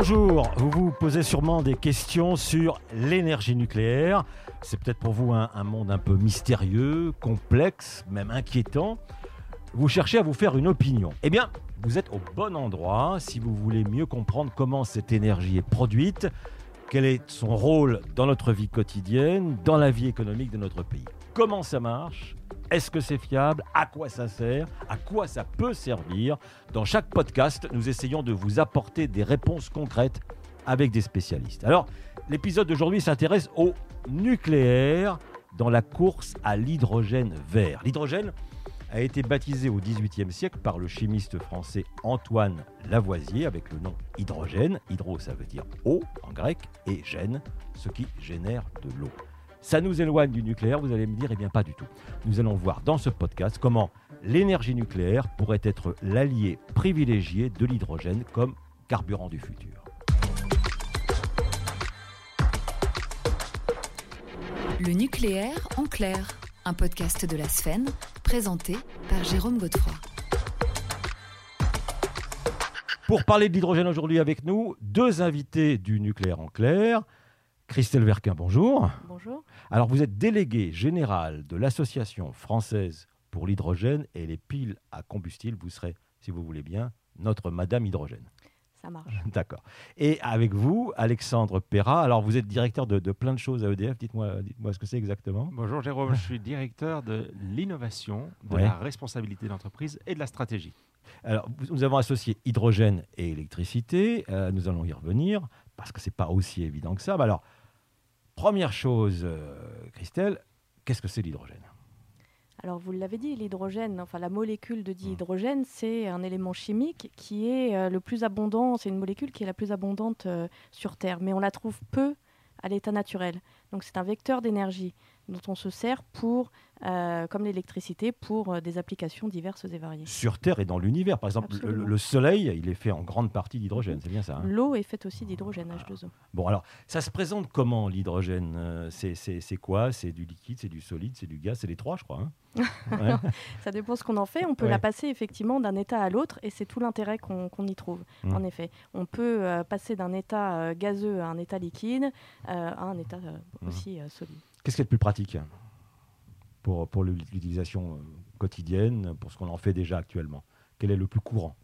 Bonjour, vous vous posez sûrement des questions sur l'énergie nucléaire. C'est peut-être pour vous un, un monde un peu mystérieux, complexe, même inquiétant. Vous cherchez à vous faire une opinion. Eh bien, vous êtes au bon endroit si vous voulez mieux comprendre comment cette énergie est produite, quel est son rôle dans notre vie quotidienne, dans la vie économique de notre pays. Comment ça marche? Est-ce que c'est fiable? À quoi ça sert? À quoi ça peut servir? Dans chaque podcast, nous essayons de vous apporter des réponses concrètes avec des spécialistes. Alors, l'épisode d'aujourd'hui s'intéresse au nucléaire dans la course à l'hydrogène vert. L'hydrogène a été baptisé au XVIIIe siècle par le chimiste français Antoine Lavoisier avec le nom hydrogène. Hydro, ça veut dire eau en grec, et gène, ce qui génère de l'eau. Ça nous éloigne du nucléaire, vous allez me dire, eh bien pas du tout. Nous allons voir dans ce podcast comment l'énergie nucléaire pourrait être l'allié privilégié de l'hydrogène comme carburant du futur. Le nucléaire en clair, un podcast de la Sphène, présenté par Jérôme Godefroy. Pour parler de l'hydrogène aujourd'hui avec nous, deux invités du nucléaire en clair. Christelle Verquin, bonjour. Bonjour. Alors vous êtes délégué général de l'Association française pour l'hydrogène et les piles à combustible. Vous serez, si vous voulez bien, notre Madame Hydrogène. Ça marche. D'accord. Et avec vous, Alexandre Perra. Alors vous êtes directeur de, de plein de choses à EDF. Dites-moi dites ce que c'est exactement. Bonjour Jérôme, je suis directeur de l'innovation, de Ouais. la responsabilité d'entreprise et de la stratégie. Alors nous avons associé hydrogène et électricité. Euh, nous allons y revenir parce que c'est pas aussi évident que ça. Mais alors, première chose, euh, Christelle, qu'est-ce que c'est l'hydrogène? Alors, vous l'avez dit, l'hydrogène, enfin la molécule de Mmh. dihydrogène, c'est un élément chimique qui est euh, le plus abondant, c'est une molécule qui est la plus abondante euh, sur Terre, mais on la trouve peu à l'état naturel. Donc, c'est un vecteur d'énergie dont on se sert pour, euh, comme l'électricité, pour euh, des applications diverses et variées. Sur Terre et dans l'univers. Par exemple, le, Soleil, il est fait en grande partie d'hydrogène. C'est bien ça. hein? L'eau est faite aussi d'hydrogène H2O. Bon, alors, ça se présente comment l'hydrogène Euh, c'est, quoi? C'est du liquide, c'est du solide, c'est du gaz C'est les trois, je crois. hein? Ouais. Ça dépend ce qu'on en fait. On peut Ouais. la passer effectivement d'un état à l'autre et c'est tout l'intérêt qu'on y trouve. Mm. En effet, on peut euh, passer d'un état gazeux à un état liquide, à un état euh, Mm. aussi solide. Qu'est-ce qui est le plus pratique pour, l'utilisation euh, quotidienne, pour ce qu'on en fait déjà actuellement? Quel est le plus courant?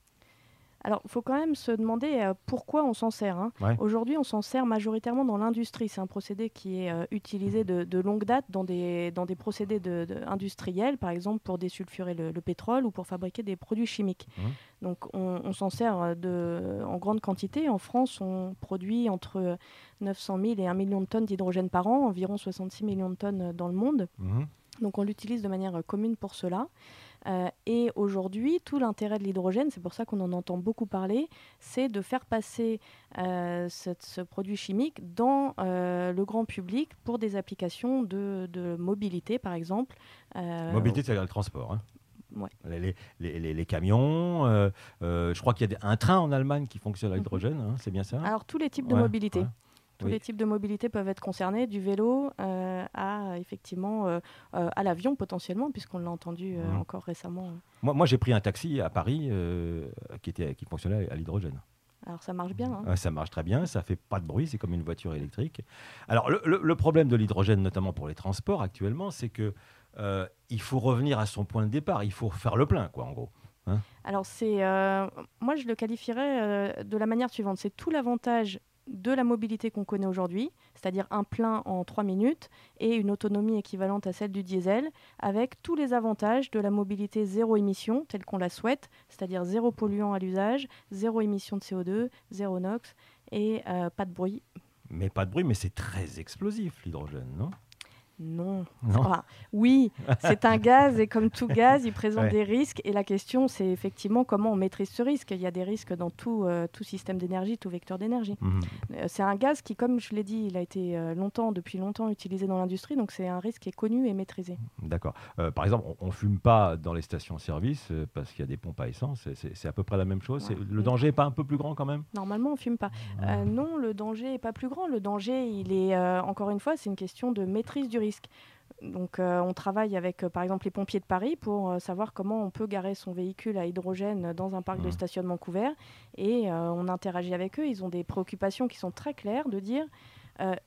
Alors, il faut quand même se demander euh, pourquoi on s'en sert. hein. Ouais. Aujourd'hui, on s'en sert majoritairement dans l'industrie. C'est un procédé qui est euh, utilisé de, de longue date dans des, dans des procédés de- de- industriels, par exemple pour désulfurer le, le pétrole ou pour fabriquer des produits chimiques. Mhm. Donc, on, on s'en sert euh, de, en grande quantité. En France, on produit entre 900 000 et 1 million de tonnes d'hydrogène par an, environ 66 millions de tonnes dans le monde. Mhm. Donc on l'utilise de manière commune pour cela. Euh, et aujourd'hui, tout l'intérêt de l'hydrogène, c'est pour ça qu'on en entend beaucoup parler, c'est de faire passer euh, ce, ce produit chimique dans euh, le grand public pour des applications de, de mobilité, par exemple. Mobilité, c'est le transport. hein. Ouais. Les, les- les- les- les camions, euh, euh, je crois qu'il y a un train en Allemagne qui fonctionne à Mhm. l'hydrogène, hein, c'est bien ça? Alors tous les types de Ouais, mobilité. ouais. Tous Oui. les types de mobilité peuvent être concernés, du vélo euh, à effectivement euh, euh, à l'avion potentiellement, puisqu'on l'a entendu encore récemment. Moi, moi j'ai pris un taxi à Paris qui, était, qui fonctionnait à l'hydrogène. Alors ça marche bien. hein. Ça marche très bien, ça fait pas de bruit, c'est comme une voiture électrique. Alors le, le- le problème de l'hydrogène, notamment pour les transports actuellement, c'est que euh, il faut revenir à son point de départ, il faut faire le plein, quoi, en gros. Alors c'est, euh, moi je le qualifierais euh, de la manière suivante. C'est tout l'avantage de la mobilité qu'on connaît aujourd'hui, c'est-à-dire un plein en 3 minutes et une autonomie équivalente à celle du diesel, avec tous les avantages de la mobilité zéro émission telle qu'on la souhaite, c'est-à-dire zéro polluant à l'usage, zéro émission de CO2, zéro NOx et euh, pas de bruit. Mais pas de bruit, mais c'est très explosif l'hydrogène, non? Non. Non. Enfin, oui, c'est un gaz et comme tout gaz, il présente Ouais. des risques. Et la question, c'est effectivement comment on maîtrise ce risque. Il y a des risques dans tout, euh, tout système d'énergie, tout vecteur d'énergie. Mhm. Euh, c'est un gaz qui, comme je l'ai dit, il a été euh, longtemps, depuis longtemps utilisé dans l'industrie. Donc c'est un risque qui est connu et maîtrisé. D'accord. Par exemple, on, on fume pas dans les stations-service parce qu'il y a des pompes à essence. c'est- à peu près la même chose. Ouais. Le danger est pas un peu plus grand quand même? Normalement, on fume pas. Euh, non, le danger est pas plus grand. Le danger, il est, encore une fois, c'est une question de maîtrise du risque. Donc, euh, on travaille avec, euh, par exemple, les pompiers de Paris pour euh, savoir comment on peut garer son véhicule à hydrogène dans un parc de Mhm. stationnement couvert. Et on interagit avec eux. Ils ont des préoccupations qui sont très claires de dire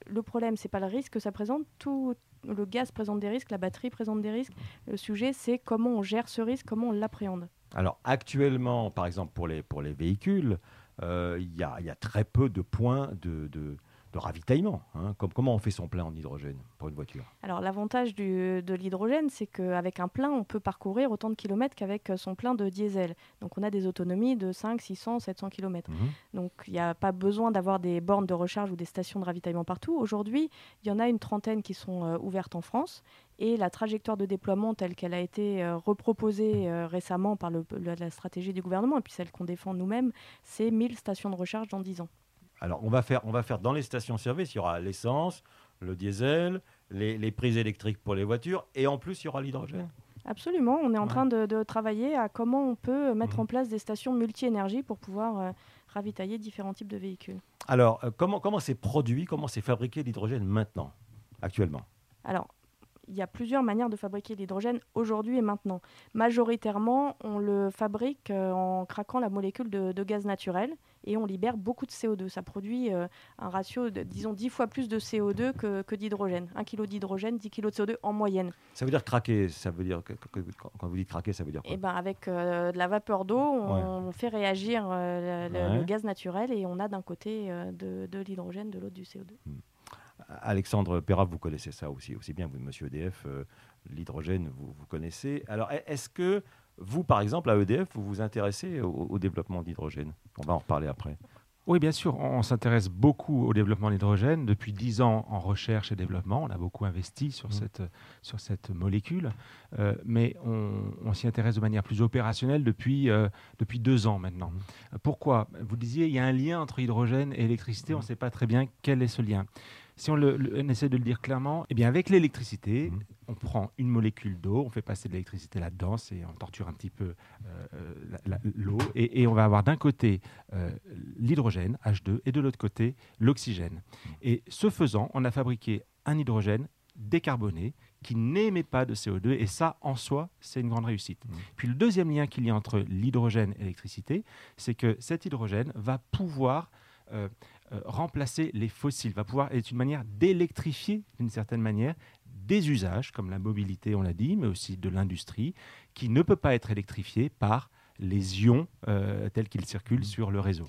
le problème, c'est pas le risque que ça présente. Tout le gaz présente des risques, la batterie présente des risques. Le sujet, c'est comment on gère ce risque, comment on l'appréhende. Alors actuellement, par exemple pour les, pour les véhicules, il y, a, il y a très peu de points de, de- de ravitaillement. hein. Comme- comment on fait son plein en hydrogène pour une voiture? Alors l'avantage de l'hydrogène, c'est qu'avec un plein, on peut parcourir autant de kilomètres qu'avec son plein de diesel. Donc on a des autonomies de 5, 600, 700 kilomètres. Mhm. Donc il n'y a pas besoin d'avoir des bornes de recharge ou des stations de ravitaillement partout. Aujourd'hui, il y en a une trentaine qui sont euh, ouvertes en France. Et la trajectoire de déploiement telle qu'elle a été euh, reproposée euh, récemment par le- le- la stratégie du gouvernement, et puis celle qu'on défend nous-mêmes, c'est 1000 stations de recharge dans 10 ans. Alors on va, faire, on va faire dans les stations-service, il y aura l'essence, le diesel, les, les prises électriques pour les voitures, et en plus il y aura l'hydrogène. Absolument, on est en Ouais. train de, de travailler à comment on peut mettre Mhm. en place des stations multi-énergie pour pouvoir euh, ravitailler différents types de véhicules. Alors euh, comment comment c'est produit, comment c'est fabriqué l'hydrogène maintenant, actuellement? Alors, il y a plusieurs manières de fabriquer l'hydrogène aujourd'hui et maintenant. Majoritairement, on le fabrique euh, en craquant la molécule de, de gaz naturel et on libère beaucoup de CO2. Ça produit euh, un ratio de, disons, 10 fois plus de CO2 que, que d'hydrogène. 1 kg d'hydrogène, 10 kg de CO2 en moyenne. Ça veut dire craquer, ça veut dire quand vous dites craquer, ça veut dire quoi? Et ben avec euh, de la vapeur d'eau, on fait réagir euh, le, le- Ouais. le gaz naturel et on a d'un côté euh, de, de l'hydrogène, de l'autre du CO2. Alexandre Perra, vous connaissez ça aussi, aussi bien, vous, monsieur EDF, euh, l'hydrogène, vous, vous connaissez. Alors, e- est-ce que vous, par exemple, à EDF, vous vous intéressez au, au développement d'hydrogène? On va en reparler après. Oui, bien sûr, on, on s'intéresse beaucoup au développement de l'hydrogène. Depuis 10 ans en recherche et développement, on a beaucoup investi sur, Mhm. cette, sur cette molécule, Euh, mais on, on s'y intéresse de manière plus opérationnelle depuis, euh, depuis deux ans maintenant. Mhm. Pourquoi? Vous disiez, il y a un lien entre hydrogène et électricité, on ne sait pas très bien quel est ce lien. Si on, le- le- on essaie de le dire clairement, eh bien avec l'électricité, Mhm. on prend une molécule d'eau, on fait passer de l'électricité là-dedans, c'est on torture un petit peu euh, l'eau, et, et on va avoir d'un côté euh, l'hydrogène, H2, et de l'autre côté l'oxygène. Et ce faisant, on a fabriqué un hydrogène décarboné qui n'émet pas de CO2, et ça, en soi, c'est une grande réussite. Mhm. Puis le deuxième lien qu'il y a entre l'hydrogène et l'électricité, c'est que cet hydrogène va pouvoir euh, euh, remplacer les fossiles, va pouvoir être une manière d'électrifier, d'une certaine manière, des usages, comme la mobilité, on l'a dit, mais aussi de l'industrie, qui ne peut pas être électrifié par les ions euh, tels qu'ils circulent sur le réseau.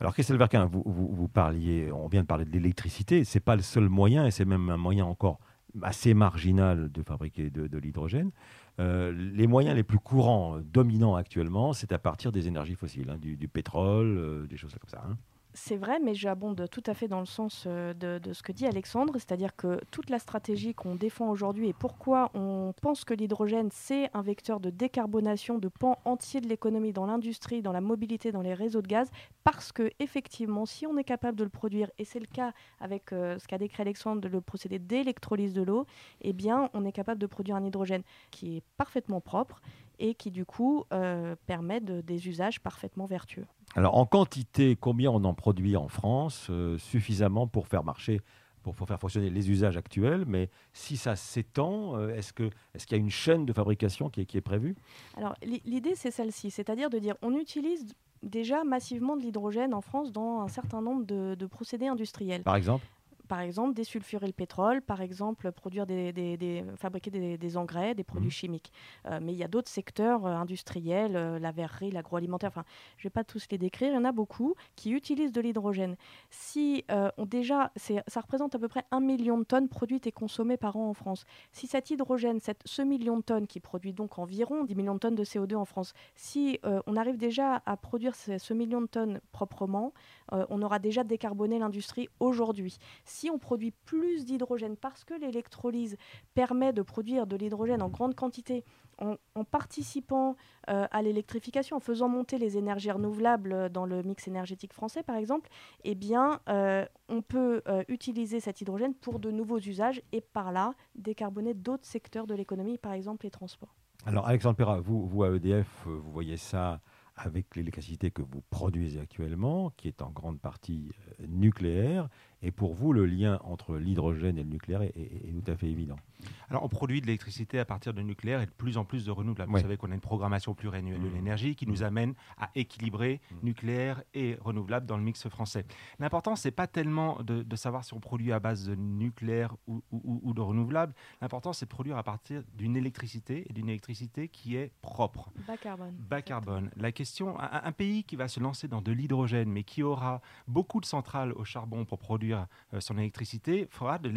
Alors, Christelle Verquin, vous, vous, vous parliez, on vient de parler de l'électricité, ce n'est pas le seul moyen, et c'est même un moyen encore assez marginal de fabriquer de, de l'hydrogène. Euh, les moyens les plus courants, dominants actuellement, c'est à partir des énergies fossiles, hein, du, du pétrole, euh, des choses comme ça. hein. C'est vrai, mais j'abonde tout à fait dans le sens euh, de, ce que dit Alexandre, c'est-à-dire que toute la stratégie qu'on défend aujourd'hui et pourquoi on pense que l'hydrogène, c'est un vecteur de décarbonation de pans entiers de l'économie dans l'industrie, dans la mobilité, dans les réseaux de gaz, parce que effectivement, si on est capable de le produire, et c'est le cas avec euh, ce qu'a décrit Alexandre, le procédé d'électrolyse de l'eau, eh bien, on est capable de produire un hydrogène qui est parfaitement propre et qui, du coup, euh, permet de- des usages parfaitement vertueux. Alors, en quantité, combien on en produit en France euh, Suffisamment pour faire marcher, pour, pour faire fonctionner les usages actuels, mais si ça s'étend, euh, est-ce que- est-ce qu'il y a une chaîne de fabrication qui est, qui est prévue? Alors l'i- l'idée c'est celle-ci, c'est-à-dire de dire on utilise déjà massivement de l'hydrogène en France dans un certain nombre de, de procédés industriels. Par exemple? Par exemple, désulfurer le pétrole, par exemple, produire des, des- des- fabriquer des, des engrais, des produits Mhm. chimiques. Euh, mais il y a d'autres secteurs euh, industriels, euh, la verrerie, l'agroalimentaire, enfin, je ne vais pas tous les décrire, il y en a beaucoup qui utilisent de l'hydrogène. Si on déjà, ça représente à peu près un million de tonnes produites et consommées par an en France. Si cet hydrogène, cette, ce million de tonnes qui produit donc environ 10 millions de tonnes de CO2 en France, si on arrive déjà à produire ce, ce million de tonnes proprement, on aura déjà décarboné l'industrie aujourd'hui. Si on produit plus d'hydrogène parce que l'électrolyse permet de produire de l'hydrogène en grande quantité, en, participant euh, à l'électrification, en faisant monter les énergies renouvelables dans le mix énergétique français, par exemple, eh bien, euh, on peut euh, utiliser cet hydrogène pour de nouveaux usages et par là décarboner d'autres secteurs de l'économie, par exemple les transports. Alors, Alexandre Perra, vous, vous à EDF, vous voyez ça avec l'électricité que vous produisez actuellement, qui est en grande partie nucléaire, Et pour vous, le lien entre l'hydrogène et le nucléaire est, tout à fait évident. Alors, on produit de l'électricité à partir de nucléaire et de plus en plus de renouvelables. Vous savez qu'on a une programmation pluriannuelle de mmh. l'énergie qui nous mmh. amène à équilibrer mmh. nucléaire et renouvelable dans le mix français. L'important, c'est pas tellement de, savoir si on produit à base de nucléaire ou, ou de renouvelable. L'important, c'est de produire à partir d'une électricité et d'une électricité qui est propre. Bas carbone. Bas carbone. La question, un, pays qui va se lancer dans de l'hydrogène, mais qui aura beaucoup de centrales au charbon pour produire euh, son électricité, fera de,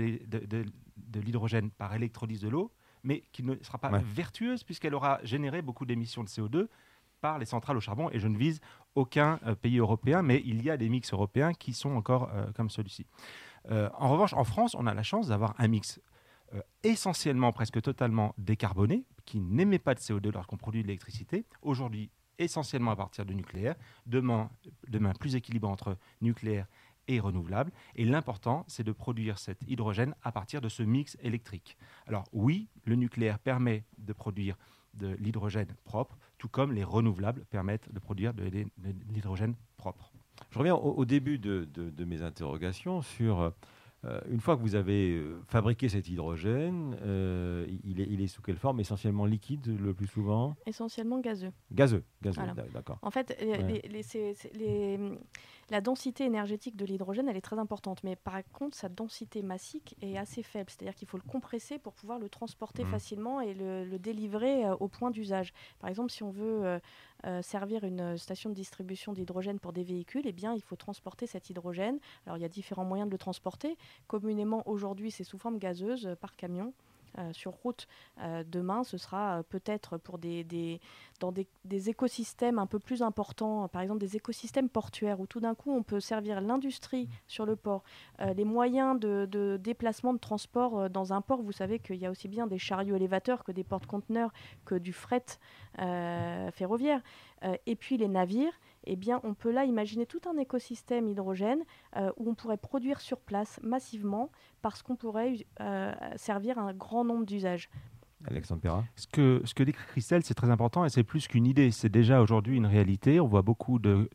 l'hydrogène par électrolyse de l'eau, mais qui ne sera pas vertueuse puisqu'elle aura généré beaucoup d'émissions de CO2 par les centrales au charbon. Et je ne vise aucun euh, pays européen, mais il y a des mix européens qui sont encore euh, comme celui-ci. en revanche, en France, on a la chance d'avoir un mix essentiellement, presque totalement décarboné, qui n'émet pas de CO2 lorsqu'on produit de l'électricité. Aujourd'hui, essentiellement à partir du nucléaire. Demain, demain plus équilibré entre nucléaire et renouvelable. Et l'important, c'est de produire cet hydrogène à partir de ce mix électrique. Alors oui, le nucléaire permet de produire de l'hydrogène propre, tout comme les renouvelables permettent de produire de, l'hydrogène propre. Je reviens au, début de, mes interrogations sur euh, une fois que vous avez euh, fabriqué cet hydrogène, euh, il, est, sous quelle forme? Essentiellement liquide le plus souvent? Essentiellement gazeux. Gazeux, gazeux d'accord. En fait, la densité énergétique de l'hydrogène, elle est très importante, mais par contre, sa densité massique est assez faible. C'est-à-dire qu'il faut le compresser pour pouvoir le transporter mmh. facilement et le, délivrer au point d'usage. Par exemple, si on veut euh, servir une station de distribution d'hydrogène pour des véhicules, eh bien, il faut transporter cet hydrogène. Alors, il y a différents moyens de le transporter. Communément, aujourd'hui, c'est sous forme gazeuse euh, par camion. Euh, sur route. Euh, demain, ce sera euh, peut-être pour des, dans des, écosystèmes un peu plus importants, par exemple des écosystèmes portuaires, où tout d'un coup on peut servir l'industrie mmh. sur le port. les moyens de, déplacement, de transport dans un port, vous savez qu'il y a aussi bien des chariots élévateurs que des porte-conteneurs, que du fret ferroviaire. et puis les navires eh bien, on peut là imaginer tout un écosystème hydrogène euh, où on pourrait produire sur place massivement parce qu'on pourrait euh, servir un grand nombre d'usages. Alexandre Perra Ce que, ce décrit Christelle, c'est très important et c'est plus qu'une idée. C'est déjà aujourd'hui une réalité. On voit beaucoup de,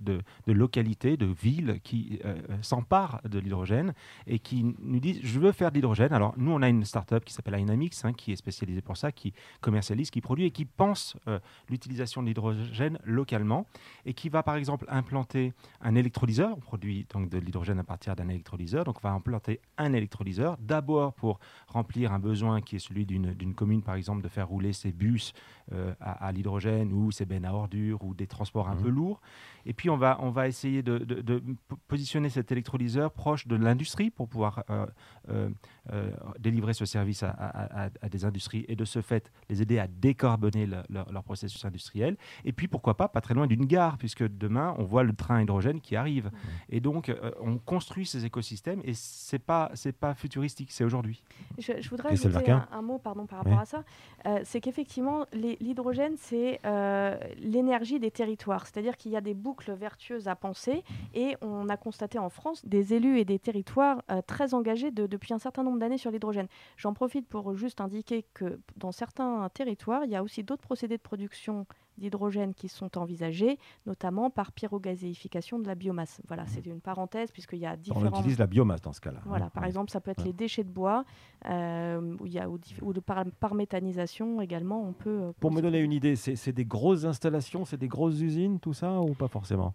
localités, de villes qui euh, s'emparent de l'hydrogène et qui nous disent Je veux faire de l'hydrogène. Alors, nous, on a une start-up qui s'appelle Dynamics, hein, qui est spécialisée pour ça, qui commercialise, qui produit et qui pense euh, l'utilisation de l'hydrogène localement et qui va, par exemple, implanter un électrolyseur. On produit donc de l'hydrogène à partir d'un électrolyseur. Donc, on va implanter un électrolyseur, d'abord pour remplir un besoin qui est celui d'une commune, par exemple, de faire rouler ses bus euh, à, l'hydrogène ou ses bennes à ordures ou des transports un mmh. peu lourds. Et puis, on va, on va essayer de, positionner cet électrolyseur proche de l'industrie pour pouvoir euh, euh, délivrer ce service à, des industries et de ce fait les aider à décarboner leur, processus industriel. Et puis, pourquoi pas, pas très loin d'une gare, puisque demain, on voit le train hydrogène qui arrive. Mmh. Et donc, on construit ces écosystèmes et ce n'est pas, pas futuristique, c'est aujourd'hui. Je, voudrais ajouter un, mot pardon, par rapport à ça. Euh, c'est qu'effectivement, l'hydrogène, c'est euh, l'énergie des territoires. C'est-à-dire qu'il y a des boucles vertueuses à penser et on a constaté en France des élus et des territoires euh, très engagés depuis un certain nombre d'années sur l'hydrogène. J'en profite pour juste indiquer que dans certains territoires, il y a aussi d'autres procédés de production d'hydrogène qui sont envisagés, notamment par pyrogazéification de la biomasse. Voilà, c'est une parenthèse puisqu'il y a différents... On utilise la biomasse dans ce cas-là. Voilà, par exemple, ça peut être les déchets de bois euh, ou, il y a, ou, de par, par, méthanisation également, on peut... Euh, Pour me donner une idée, c'est des grosses installations, c'est des grosses usines, tout ça, ou pas forcément?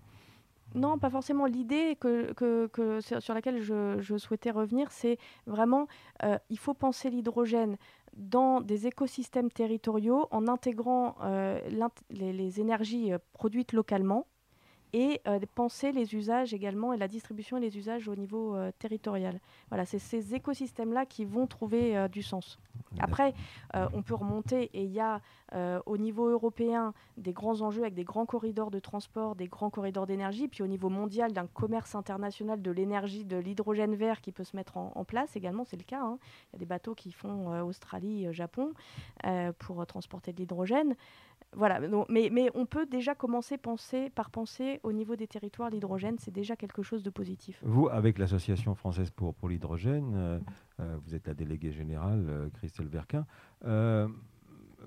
Non, pas forcément. L'idée que, que, sur laquelle je, souhaitais revenir, c'est vraiment, euh, il faut penser l'hydrogène dans des écosystèmes territoriaux en intégrant euh, les, énergies euh, produites localement et euh, penser les usages également et la distribution et les usages au niveau territorial. Voilà, c'est ces écosystèmes-là qui vont trouver du sens. Après, on peut remonter et il y a au niveau européen des grands enjeux avec des grands corridors de transport, des grands corridors d'énergie, puis au niveau mondial d'un commerce international de l'énergie, de l'hydrogène vert qui peut se mettre en, place également, c'est le cas. Hein. Il y a des bateaux qui font Australie, Japon pour transporter de l'hydrogène. Voilà, mais, mais, on peut déjà commencer penser, par penser au niveau des territoires, l'hydrogène, c'est déjà quelque chose de positif. Vous, avec l'Association française pour, pour l'hydrogène, euh, euh, vous êtes la déléguée générale, euh, Christelle Verquin,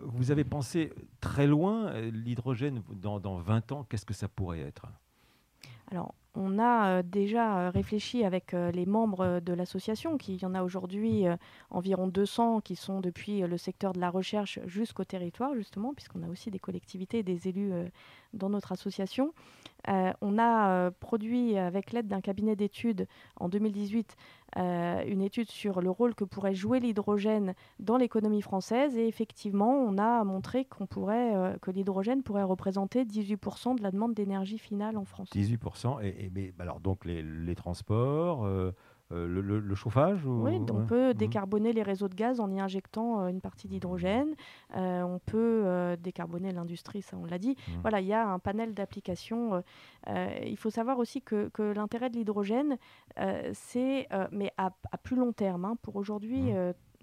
vous avez pensé très loin, l'hydrogène, dans, dans 20 ans, qu'est-ce que ça pourrait être? Alors, on a déjà réfléchi avec les membres de l'association, qui y en a aujourd'hui environ 200 qui sont depuis le secteur de la recherche jusqu'au territoire, justement, puisqu'on a aussi des collectivités et des élus dans notre association. Euh, on a euh, produit avec l'aide d'un cabinet d'études en 2018 euh, une étude sur le rôle que pourrait jouer l'hydrogène dans l'économie française et effectivement on a montré pourrait, que l'hydrogène pourrait représenter 18% de la demande d'énergie finale en France. 18% et, mais, alors donc les, les transports euh, le, chauffage Oui, on peut mhm. décarboner les réseaux de gaz en y injectant euh, une partie d'hydrogène. Euh, on peut décarboner l'industrie, ça on l'a dit. Mhm. Voilà, il y a un panel d'applications. il faut savoir aussi que, l'intérêt de l'hydrogène, c'est, mais à, plus long terme, hein, pour aujourd'hui,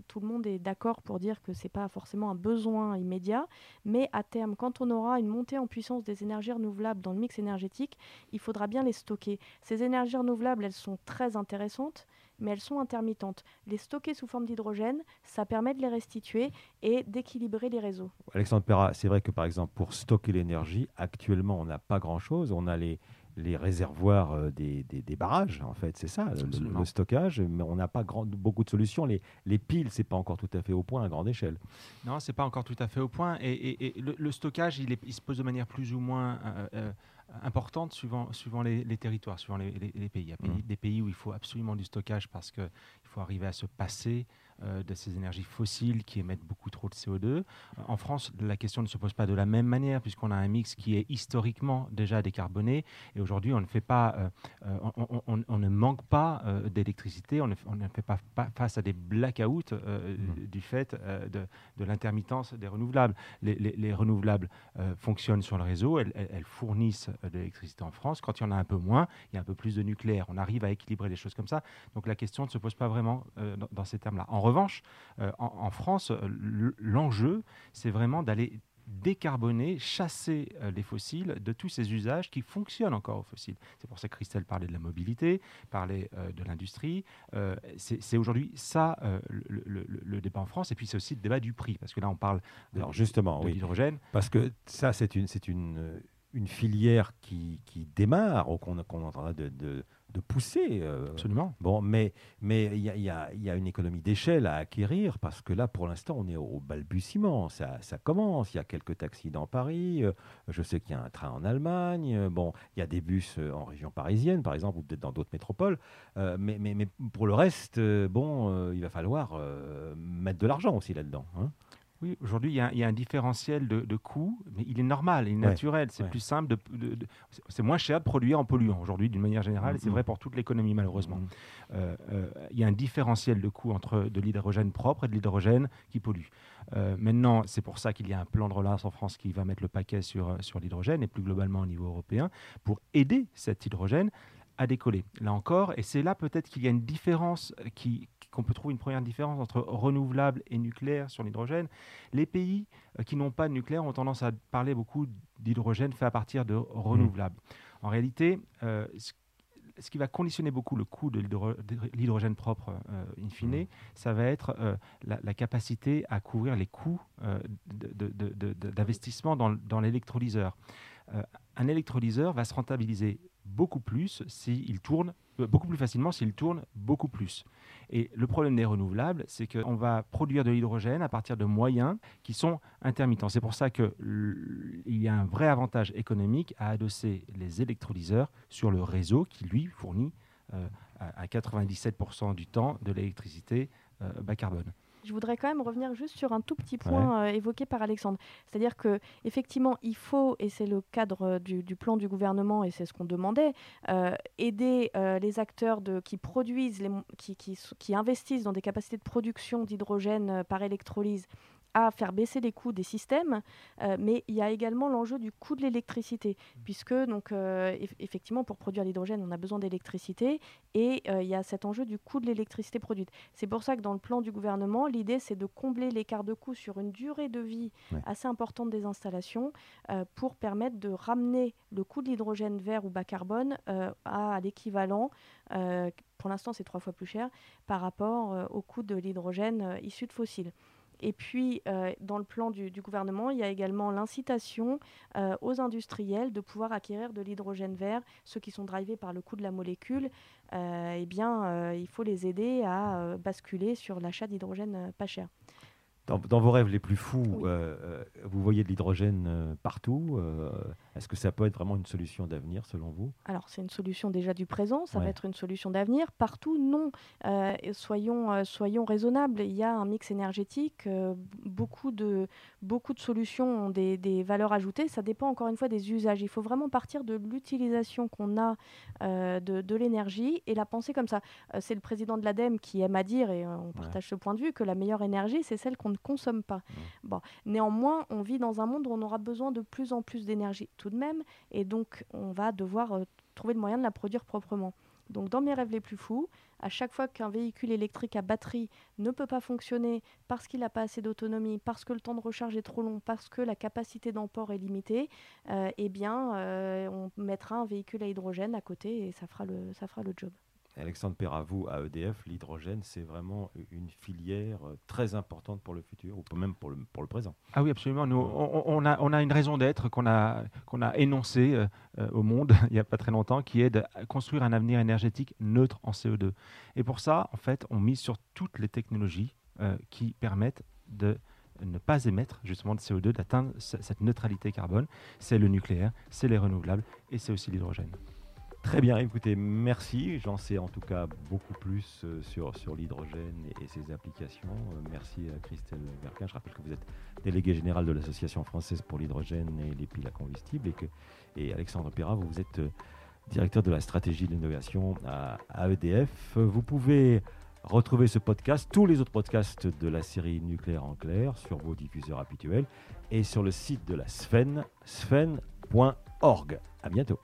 tout le monde est d'accord pour dire que ce n'est pas forcément un besoin immédiat, mais à terme, quand on aura une montée en puissance des énergies renouvelables dans le mix énergétique, il faudra bien les stocker. Ces énergies renouvelables, elles sont très intéressantes, mais elles sont intermittentes. Les stocker sous forme d'hydrogène, ça permet de les restituer et d'équilibrer les réseaux. Alexandre Perra, c'est vrai que par exemple, pour stocker l'énergie, actuellement, on n'a pas grand-chose. On a les les réservoirs euh, des, des, barrages, en fait, c'est ça, le, stockage, mais on n'a pas grand, beaucoup de solutions. Les, les piles, c'est pas encore tout à fait au point à grande échelle. Non, c'est pas encore tout à fait au point. Et, et, le, stockage, il, est, il, se pose de manière plus ou moins euh, euh, importante suivant, suivant les, territoires, suivant les, les pays. Il y a mmh. des pays où il faut absolument du stockage parce qu'il faut arriver à se passer euh, de ces énergies fossiles qui émettent beaucoup trop de CO2. En France, la question ne se pose pas de la même manière puisqu'on a un mix qui est historiquement déjà décarboné et aujourd'hui on ne fait pas, euh, euh, on, ne manque pas d'électricité, on, ne fait pas, face à des blackouts mmh. du fait de, de l'intermittence des renouvelables. Les, renouvelables fonctionnent sur le réseau, elles, elles fournissent de l'électricité en France. Quand il y en a un peu moins, il y a un peu plus de nucléaire. On arrive à équilibrer les choses comme ça. Donc la question ne se pose pas vraiment dans, dans, ces termes-là. En revanche, euh, en, France, euh, l'enjeu, c'est vraiment d'aller décarboner, chasser euh, les fossiles de tous ces usages qui fonctionnent encore aux fossiles. C'est pour ça que Christelle parlait de la mobilité, parlait de l'industrie. c'est aujourd'hui ça le, débat en France, et puis c'est aussi le débat du prix, parce que là on parle de, Alors justement, de l'hydrogène. Parce que ça c'est une, une, une filière qui, qui démarre, qu'on est en train de, de de pousser. Euh, Absolument. Bon, mais mais il y, y, a une économie d'échelle à acquérir parce que là, pour l'instant, on est au balbutiement. Ça, ça commence. Il y a quelques taxis dans Paris. Euh, je sais qu'il y a un train en Allemagne. Euh, bon, il y a des bus en région parisienne, par exemple, ou peut-être dans d'autres métropoles. mais, mais, mais, pour le reste, bon, il va falloir mettre de l'argent aussi là-dedans. Hein. Oui, aujourd'hui, il y, a un différentiel de, de coût, mais il est normal, il est naturel. C'est plus simple, de, c'est moins cher de produire en polluant aujourd'hui, d'une manière générale, et c'est vrai pour toute l'économie, malheureusement. Euh, euh, il y a un différentiel de coût entre de l'hydrogène propre et de l'hydrogène qui pollue. Euh, maintenant, c'est pour ça qu'il y a un plan de relance en France qui va mettre le paquet sur, sur l'hydrogène, et plus globalement au niveau européen, pour aider cet hydrogène à décoller. Là encore, et c'est là peut-être qu'il y a une différence qui, qu'on peut trouver une première différence entre renouvelable et nucléaire sur l'hydrogène. Les pays euh, qui n'ont pas de nucléaire ont tendance à parler beaucoup d'hydrogène fait à partir de renouvelables. En réalité, euh, ce qui va conditionner beaucoup le coût de l'hydrogène propre, euh, in fine, ça va être la, capacité à couvrir les coûts d'investissement dans, dans l'électrolyseur. un électrolyseur va se rentabiliser beaucoup plus s'il tourne, beaucoup plus facilement s'il tourne beaucoup plus. Et le problème des renouvelables, c'est qu'on va produire de l'hydrogène à partir de moyens qui sont intermittents. C'est pour ça qu'il y a un vrai avantage économique à adosser les électrolyseurs sur le réseau qui, lui, fournit euh, à 97% du temps de l'électricité euh, bas carbone. Je voudrais quand même revenir juste sur un tout petit point euh, évoqué par Alexandre. C'est-à-dire que effectivement, il faut, et c'est le cadre du, plan du gouvernement, et c'est ce qu'on demandait, euh, aider euh, les acteurs de, qui produisent, les, qui, qui, qui, investissent dans des capacités de production d'hydrogène par électrolyse à faire baisser les coûts des systèmes, euh, mais il y a également l'enjeu du coût de l'électricité, puisque donc euh, effectivement pour produire l'hydrogène on a besoin d'électricité et euh, il y a cet enjeu du coût de l'électricité produite. C'est pour ça que dans le plan du gouvernement l'idée c'est de combler l'écart de coût sur une durée de vie assez importante des installations pour permettre de ramener le coût de l'hydrogène vert ou bas carbone à, l'équivalent pour l'instant c'est trois fois plus cher par rapport au coût de l'hydrogène issu de fossiles. Et puis, dans le plan du, gouvernement, il y a également l'incitation aux industriels de pouvoir acquérir de l'hydrogène vert, ceux qui sont drivés par le coût de la molécule. eh bien, il faut les aider à basculer sur l'achat d'hydrogène pas cher. Dans, vos rêves les plus fous, euh, euh, vous voyez de l'hydrogène euh, partout. Est-ce que ça peut être vraiment une solution d'avenir selon vous? Alors c'est une solution déjà du présent, ça va être une solution d'avenir. Partout, non. soyons, soyons raisonnables. Il y a un mix énergétique. beaucoup, de, beaucoup de solutions ont des, des, valeurs ajoutées. Ça dépend encore une fois des usages. Il faut vraiment partir de l'utilisation qu'on a de, de l'énergie et la penser comme ça. c'est le président de l'ADEME qui aime à dire, et on partage ce point de vue, que la meilleure énergie, c'est celle qu'on ne consomme pas. Bon. Néanmoins, on vit dans un monde où on aura besoin de plus en plus d'énergie tout de même, et donc on va devoir euh, trouver le moyen de la produire proprement. Donc dans mes rêves les plus fous, à chaque fois qu'un véhicule électrique à batterie ne peut pas fonctionner parce qu'il n'a pas assez d'autonomie, parce que le temps de recharge est trop long, parce que la capacité d'emport est limitée, euh, eh bien euh, on mettra un véhicule à hydrogène à côté et ça fera le, ça fera le job. Alexandre Perravou, à EDF, l'hydrogène, c'est vraiment une filière euh, très importante pour le futur, ou même pour le, pour le présent. Ah oui, absolument. Nous, on, a, on a une raison d'être qu'on a, qu'on a énoncée euh, euh, au monde il n'y a pas très longtemps, qui est de construire un avenir énergétique neutre en CO2. Et pour ça, en fait, on mise sur toutes les technologies qui permettent de ne pas émettre justement de CO2, d'atteindre cette neutralité carbone. C'est le nucléaire, c'est les renouvelables et c'est aussi l'hydrogène. Très bien, écoutez, merci. J'en sais en tout cas beaucoup plus euh, sur, sur l'hydrogène et, ses applications. Euh, merci à Christelle Berquin. Je rappelle que vous êtes délégué général de l'Association française pour l'hydrogène et les piles à combustible et, que, et Alexandre Perra, vous êtes euh, directeur de la stratégie d'innovation à, à, EDF. Vous pouvez retrouver ce podcast, tous les autres podcasts de la série Nucléaire en clair sur vos diffuseurs habituels et sur le site de la Sfen, sfen.org. À bientôt.